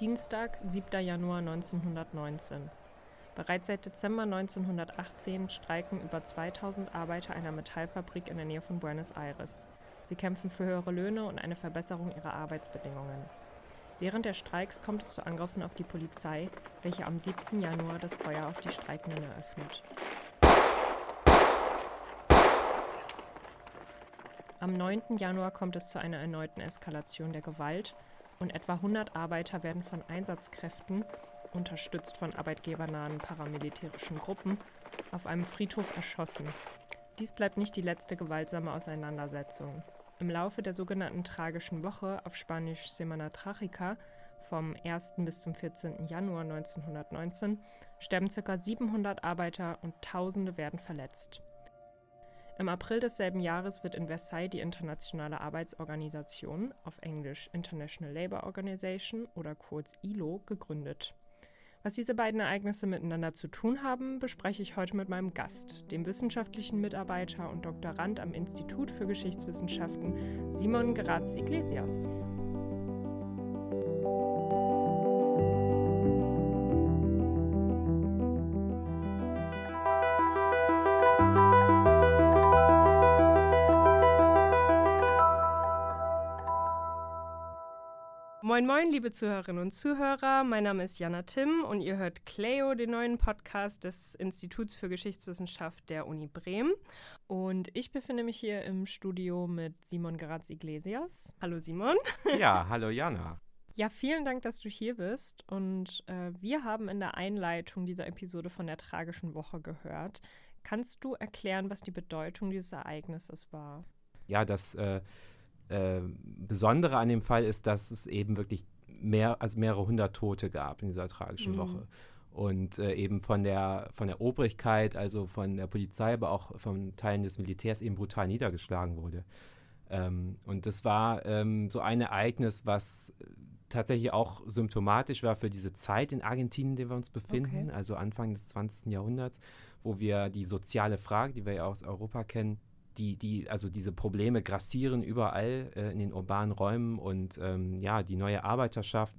Dienstag, 7. Januar 1919. Bereits seit Dezember 1918 streiken über 2000 Arbeiter einer Metallfabrik in der Nähe von Buenos Aires. Sie kämpfen für höhere Löhne und eine Verbesserung ihrer Arbeitsbedingungen. Während der Streiks kommt es zu Angriffen auf die Polizei, welche am 7. Januar das Feuer auf die Streikenden eröffnet. Am 9. Januar kommt es zu einer erneuten Eskalation der Gewalt und etwa 100 Arbeiter werden von Einsatzkräften, unterstützt von arbeitgebernahen paramilitärischen Gruppen, auf einem Friedhof erschossen. Dies bleibt nicht die letzte gewaltsame Auseinandersetzung. Im Laufe der sogenannten tragischen Woche auf Spanisch Semana Trágica vom 1. bis zum 14. Januar 1919 sterben ca. 700 Arbeiter und Tausende werden verletzt. Im April desselben Jahres wird in Versailles die Internationale Arbeitsorganisation, auf Englisch International Labour Organization oder kurz ILO, gegründet. Was diese beiden Ereignisse miteinander zu tun haben, bespreche ich heute mit meinem Gast, dem wissenschaftlichen Mitarbeiter und Doktorand am Institut für Geschichtswissenschaften Simon Graz Iglesias. Moin, moin, liebe Zuhörerinnen und Zuhörer. Mein Name ist Jana Timm und ihr hört Cleo, den neuen Podcast des Instituts für Geschichtswissenschaft der Uni Bremen. Und ich befinde mich hier im Studio mit Simon Graz Iglesias. Hallo, Simon. Ja, hallo, Jana. Ja, vielen Dank, dass du hier bist. Und äh, wir haben in der Einleitung dieser Episode von der tragischen Woche gehört. Kannst du erklären, was die Bedeutung dieses Ereignisses war? Ja, das. Äh äh, Besondere an dem Fall ist, dass es eben wirklich mehr, also mehrere hundert Tote gab in dieser tragischen mhm. Woche. Und äh, eben von der, von der Obrigkeit, also von der Polizei, aber auch von Teilen des Militärs eben brutal niedergeschlagen wurde. Ähm, und das war ähm, so ein Ereignis, was tatsächlich auch symptomatisch war für diese Zeit in Argentinien, in der wir uns befinden, okay. also Anfang des 20. Jahrhunderts, wo wir die soziale Frage, die wir ja aus Europa kennen, die, die, also diese Probleme grassieren überall äh, in den urbanen Räumen und ähm, ja, die neue Arbeiterschaft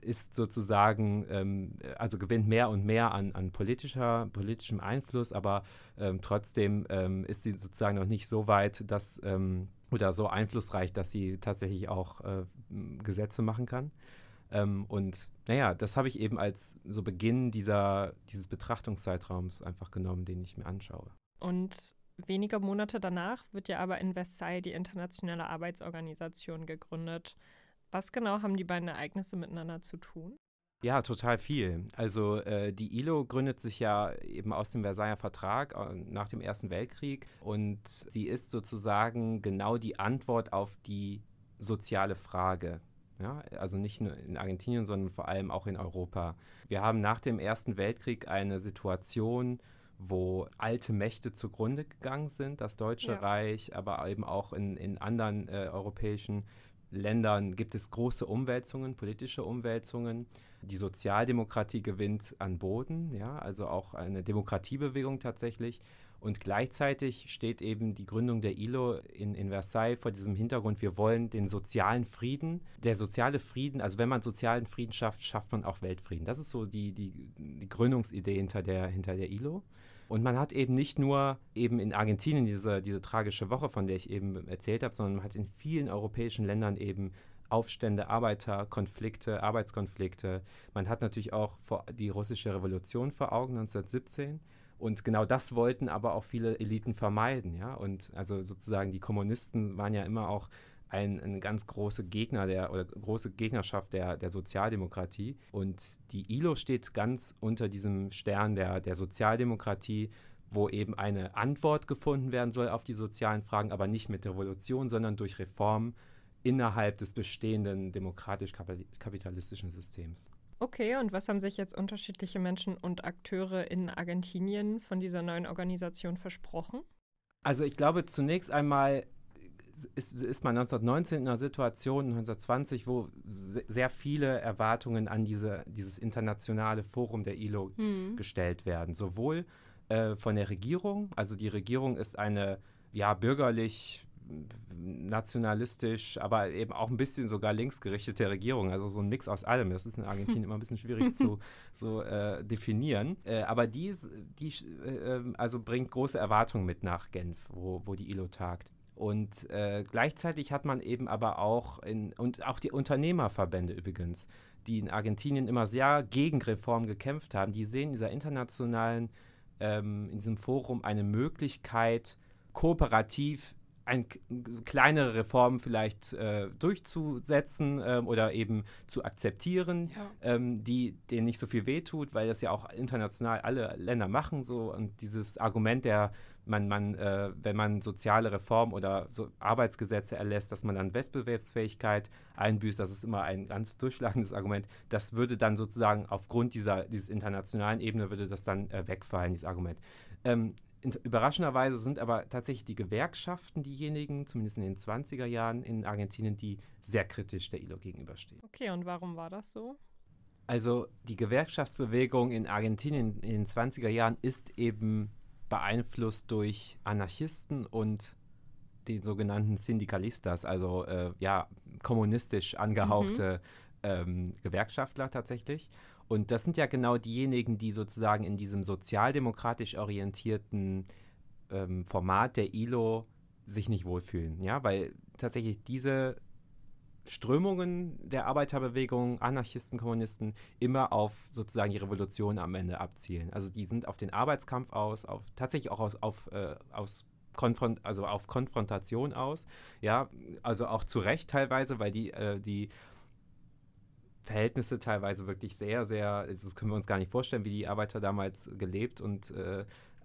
ist sozusagen, ähm, also gewinnt mehr und mehr an, an politischer, politischem Einfluss, aber ähm, trotzdem ähm, ist sie sozusagen noch nicht so weit, dass ähm, oder so einflussreich, dass sie tatsächlich auch äh, Gesetze machen kann. Ähm, und naja, das habe ich eben als so Beginn dieser, dieses Betrachtungszeitraums einfach genommen, den ich mir anschaue. Und wenige Monate danach wird ja aber in Versailles die Internationale Arbeitsorganisation gegründet. Was genau haben die beiden Ereignisse miteinander zu tun? Ja, total viel. Also äh, die ILO gründet sich ja eben aus dem Versailler Vertrag äh, nach dem Ersten Weltkrieg und sie ist sozusagen genau die Antwort auf die soziale Frage. Ja, also nicht nur in Argentinien, sondern vor allem auch in Europa. Wir haben nach dem Ersten Weltkrieg eine Situation, wo alte Mächte zugrunde gegangen sind, das Deutsche ja. Reich, aber eben auch in, in anderen äh, europäischen Ländern gibt es große Umwälzungen, politische Umwälzungen. Die Sozialdemokratie gewinnt an Boden, ja, also auch eine Demokratiebewegung tatsächlich. Und gleichzeitig steht eben die Gründung der ILO in, in Versailles vor diesem Hintergrund, wir wollen den sozialen Frieden. Der soziale Frieden, also wenn man sozialen Frieden schafft, schafft man auch Weltfrieden. Das ist so die, die, die Gründungsidee hinter der, hinter der ILO. Und man hat eben nicht nur eben in Argentinien diese, diese tragische Woche, von der ich eben erzählt habe, sondern man hat in vielen europäischen Ländern eben Aufstände, Arbeiterkonflikte, Arbeitskonflikte. Man hat natürlich auch die russische Revolution vor Augen 1917. Und genau das wollten aber auch viele Eliten vermeiden, ja. Und also sozusagen die Kommunisten waren ja immer auch ein, ein ganz große Gegner der oder große Gegnerschaft der, der Sozialdemokratie. Und die ILO steht ganz unter diesem Stern der, der Sozialdemokratie, wo eben eine Antwort gefunden werden soll auf die sozialen Fragen, aber nicht mit Revolution, sondern durch Reformen innerhalb des bestehenden demokratisch-kapitalistischen Systems. Okay, und was haben sich jetzt unterschiedliche Menschen und Akteure in Argentinien von dieser neuen Organisation versprochen? Also ich glaube zunächst einmal ist, ist man 1919 in einer Situation, 1920, wo sehr viele Erwartungen an diese, dieses internationale Forum der ILO mhm. gestellt werden. Sowohl äh, von der Regierung, also die Regierung ist eine ja, bürgerlich nationalistisch, aber eben auch ein bisschen sogar linksgerichtete Regierung. Also so ein Mix aus allem. Das ist in Argentinien immer ein bisschen schwierig zu so, äh, definieren. Äh, aber die, die äh, ähm, also bringt große Erwartungen mit nach Genf, wo, wo die ILO tagt. Und äh, gleichzeitig hat man eben aber auch, in, und auch die Unternehmerverbände übrigens, die in Argentinien immer sehr gegen Reformen gekämpft haben, die sehen in dieser internationalen, ähm, in diesem Forum eine Möglichkeit, kooperativ ein, kleinere Reformen vielleicht äh, durchzusetzen ähm, oder eben zu akzeptieren, ja. ähm, die denen nicht so viel wehtut, weil das ja auch international alle Länder machen so und dieses Argument der man, man äh, wenn man soziale Reformen oder so Arbeitsgesetze erlässt, dass man dann Wettbewerbsfähigkeit einbüßt, das ist immer ein ganz durchschlagendes Argument. Das würde dann sozusagen aufgrund dieser dieses internationalen Ebene würde das dann äh, wegfallen, dieses Argument. Ähm, Überraschenderweise sind aber tatsächlich die Gewerkschaften diejenigen, zumindest in den 20er Jahren in Argentinien, die sehr kritisch der ILO gegenüberstehen. Okay, und warum war das so? Also die Gewerkschaftsbewegung in Argentinien in den 20er Jahren ist eben beeinflusst durch Anarchisten und den sogenannten Syndikalistas, also äh, ja, kommunistisch angehauchte mhm. ähm, Gewerkschaftler tatsächlich. Und das sind ja genau diejenigen, die sozusagen in diesem sozialdemokratisch orientierten ähm, Format der ILO sich nicht wohlfühlen. Ja, weil tatsächlich diese Strömungen der Arbeiterbewegung, Anarchisten, Kommunisten, immer auf sozusagen die Revolution am Ende abzielen. Also die sind auf den Arbeitskampf aus, auf, tatsächlich auch aus, auf, äh, aus Konfront also auf Konfrontation aus. Ja, also auch zu Recht teilweise, weil die, äh, die Verhältnisse teilweise wirklich sehr, sehr, also das können wir uns gar nicht vorstellen, wie die Arbeiter damals gelebt und äh,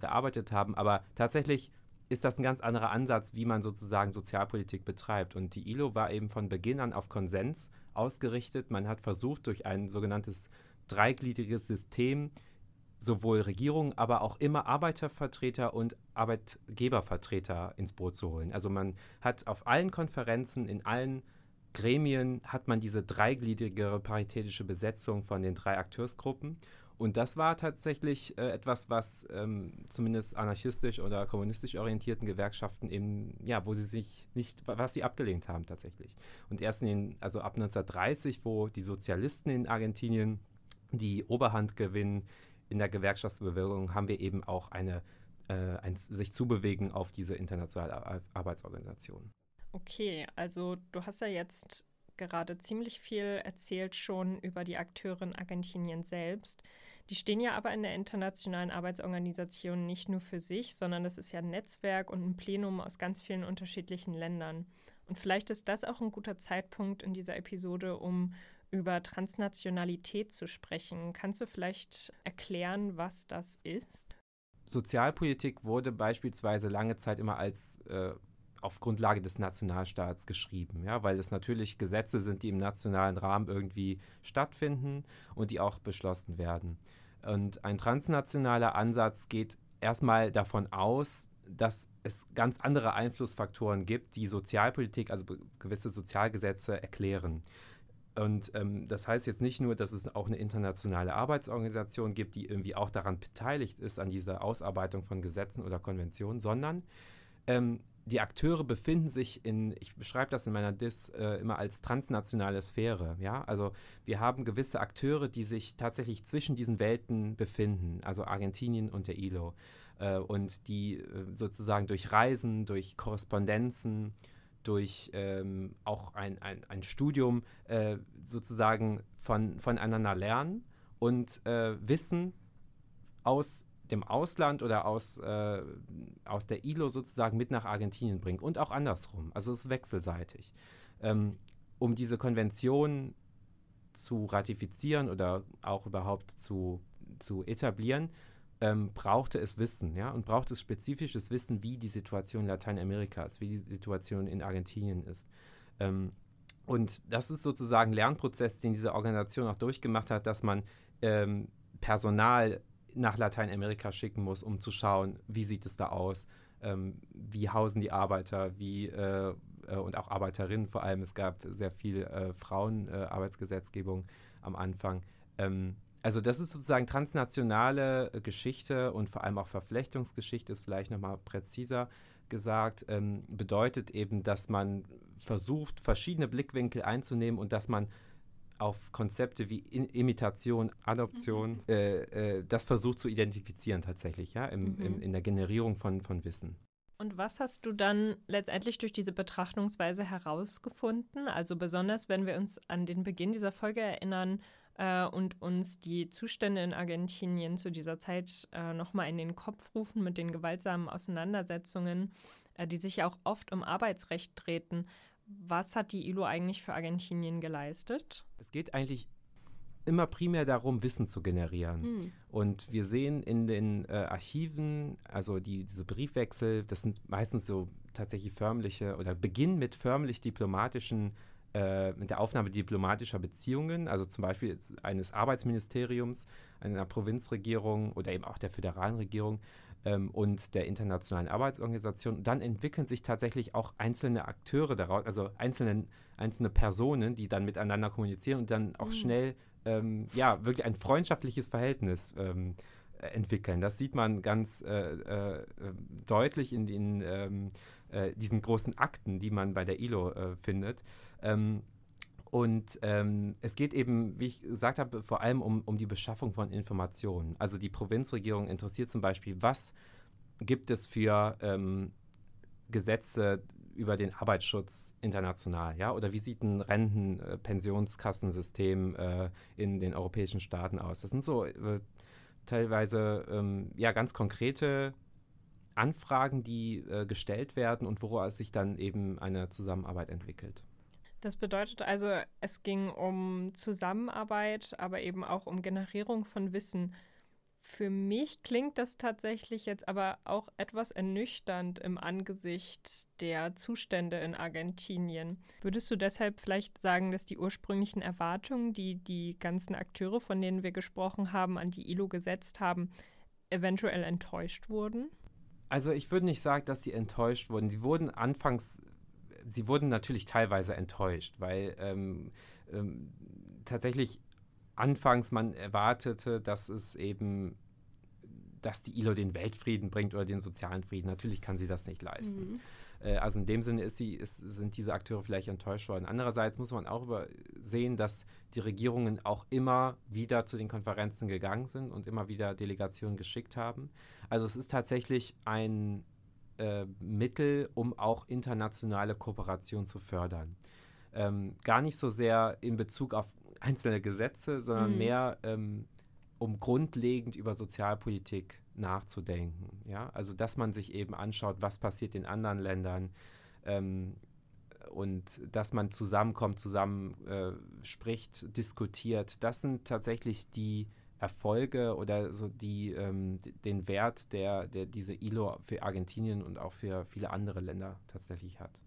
gearbeitet haben. Aber tatsächlich ist das ein ganz anderer Ansatz, wie man sozusagen Sozialpolitik betreibt. Und die ILO war eben von Beginn an auf Konsens ausgerichtet. Man hat versucht, durch ein sogenanntes dreigliedriges System sowohl Regierungen, aber auch immer Arbeitervertreter und Arbeitgebervertreter ins Boot zu holen. Also man hat auf allen Konferenzen, in allen Gremien hat man diese dreigliedrige paritätische Besetzung von den drei Akteursgruppen. Und das war tatsächlich äh, etwas, was ähm, zumindest anarchistisch oder kommunistisch orientierten Gewerkschaften eben, ja, wo sie sich nicht, was sie abgelehnt haben tatsächlich. Und erst in den, also ab 1930, wo die Sozialisten in Argentinien die Oberhand gewinnen in der Gewerkschaftsbewegung, haben wir eben auch eine, äh, ein sich zubewegen auf diese internationale Arbeitsorganisation. Okay, also du hast ja jetzt gerade ziemlich viel erzählt schon über die Akteure in Argentinien selbst. Die stehen ja aber in der internationalen Arbeitsorganisation nicht nur für sich, sondern das ist ja ein Netzwerk und ein Plenum aus ganz vielen unterschiedlichen Ländern. Und vielleicht ist das auch ein guter Zeitpunkt in dieser Episode, um über Transnationalität zu sprechen. Kannst du vielleicht erklären, was das ist? Sozialpolitik wurde beispielsweise lange Zeit immer als äh, auf Grundlage des Nationalstaats geschrieben, ja, weil es natürlich Gesetze sind, die im nationalen Rahmen irgendwie stattfinden und die auch beschlossen werden. Und ein transnationaler Ansatz geht erstmal davon aus, dass es ganz andere Einflussfaktoren gibt, die Sozialpolitik, also gewisse Sozialgesetze erklären. Und ähm, das heißt jetzt nicht nur, dass es auch eine internationale Arbeitsorganisation gibt, die irgendwie auch daran beteiligt ist, an dieser Ausarbeitung von Gesetzen oder Konventionen, sondern ähm, die Akteure befinden sich in, ich beschreibe das in meiner Dis äh, immer als transnationale Sphäre. Ja? Also wir haben gewisse Akteure, die sich tatsächlich zwischen diesen Welten befinden, also Argentinien und der ILO. Äh, und die äh, sozusagen durch Reisen, durch Korrespondenzen, durch ähm, auch ein, ein, ein Studium äh, sozusagen von, voneinander lernen und äh, Wissen aus dem Ausland oder aus, äh, aus der ILO sozusagen mit nach Argentinien bringen und auch andersrum. Also es ist wechselseitig. Ähm, um diese Konvention zu ratifizieren oder auch überhaupt zu, zu etablieren, ähm, brauchte es Wissen, ja, und braucht es spezifisches Wissen, wie die Situation in Lateinamerika ist, wie die Situation in Argentinien ist. Ähm, und das ist sozusagen ein Lernprozess, den diese Organisation auch durchgemacht hat, dass man ähm, Personal nach Lateinamerika schicken muss, um zu schauen, wie sieht es da aus, ähm, wie hausen die Arbeiter, wie äh, äh, und auch Arbeiterinnen vor allem. Es gab sehr viel äh, Frauenarbeitsgesetzgebung äh, am Anfang. Ähm, also das ist sozusagen transnationale äh, Geschichte und vor allem auch Verflechtungsgeschichte ist vielleicht nochmal präziser. gesagt, ähm, bedeutet eben, dass man versucht, verschiedene Blickwinkel einzunehmen und dass man auf Konzepte wie In Imitation, Adoption, mhm. äh, äh, das versucht zu identifizieren tatsächlich, ja, im, mhm. im, in der Generierung von, von Wissen. Und was hast du dann letztendlich durch diese Betrachtungsweise herausgefunden? Also besonders, wenn wir uns an den Beginn dieser Folge erinnern äh, und uns die Zustände in Argentinien zu dieser Zeit äh, nochmal in den Kopf rufen mit den gewaltsamen Auseinandersetzungen, äh, die sich ja auch oft um Arbeitsrecht drehten. Was hat die ILO eigentlich für Argentinien geleistet? Es geht eigentlich immer primär darum, Wissen zu generieren. Hm. Und wir sehen in den äh, Archiven, also die, diese Briefwechsel, das sind meistens so tatsächlich förmliche oder beginnen mit förmlich diplomatischen, äh, mit der Aufnahme diplomatischer Beziehungen, also zum Beispiel eines Arbeitsministeriums, einer Provinzregierung oder eben auch der föderalen Regierung ähm, und der Internationalen Arbeitsorganisation. Dann entwickeln sich tatsächlich auch einzelne Akteure daraus, also einzelne, einzelne Personen, die dann miteinander kommunizieren und dann auch mhm. schnell ähm, ja, wirklich ein freundschaftliches Verhältnis ähm, entwickeln. Das sieht man ganz äh, äh, deutlich in den, ähm, äh, diesen großen Akten, die man bei der ILO äh, findet. Ähm, und ähm, es geht eben, wie ich gesagt habe, vor allem um, um die Beschaffung von Informationen. Also die Provinzregierung interessiert zum Beispiel, was gibt es für ähm, Gesetze über den Arbeitsschutz international, ja? Oder wie sieht ein Renten-Pensionskassensystem äh, in den europäischen Staaten aus? Das sind so äh, teilweise ähm, ja ganz konkrete Anfragen, die äh, gestellt werden und woraus sich dann eben eine Zusammenarbeit entwickelt. Das bedeutet also, es ging um Zusammenarbeit, aber eben auch um Generierung von Wissen. Für mich klingt das tatsächlich jetzt aber auch etwas ernüchternd im Angesicht der Zustände in Argentinien. Würdest du deshalb vielleicht sagen, dass die ursprünglichen Erwartungen, die die ganzen Akteure, von denen wir gesprochen haben, an die ILO gesetzt haben, eventuell enttäuscht wurden? Also ich würde nicht sagen, dass sie enttäuscht wurden. Die wurden anfangs, sie wurden natürlich teilweise enttäuscht, weil ähm, ähm, tatsächlich anfangs man erwartete, dass es eben, dass die ILO den Weltfrieden bringt oder den sozialen Frieden. Natürlich kann sie das nicht leisten. Mhm. Äh, also in dem Sinne ist sie, ist, sind diese Akteure vielleicht enttäuscht worden. Andererseits muss man auch sehen, dass die Regierungen auch immer wieder zu den Konferenzen gegangen sind und immer wieder Delegationen geschickt haben. Also es ist tatsächlich ein äh, Mittel, um auch internationale Kooperation zu fördern. Ähm, gar nicht so sehr in Bezug auf einzelne Gesetze, sondern mhm. mehr ähm, um grundlegend über Sozialpolitik nachzudenken. Ja? Also dass man sich eben anschaut, was passiert in anderen Ländern ähm, und dass man zusammenkommt, zusammen äh, spricht, diskutiert. Das sind tatsächlich die Erfolge oder so die ähm, den Wert, der, der diese ILO für Argentinien und auch für viele andere Länder tatsächlich hat.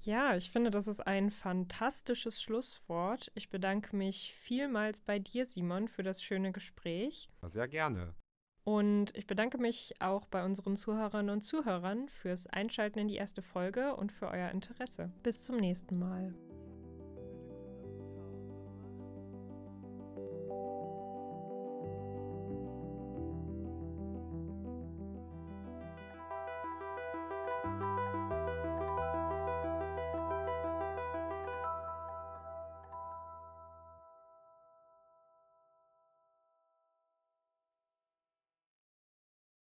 Ja, ich finde, das ist ein fantastisches Schlusswort. Ich bedanke mich vielmals bei dir, Simon, für das schöne Gespräch. Sehr gerne. Und ich bedanke mich auch bei unseren Zuhörerinnen und Zuhörern fürs Einschalten in die erste Folge und für euer Interesse. Bis zum nächsten Mal.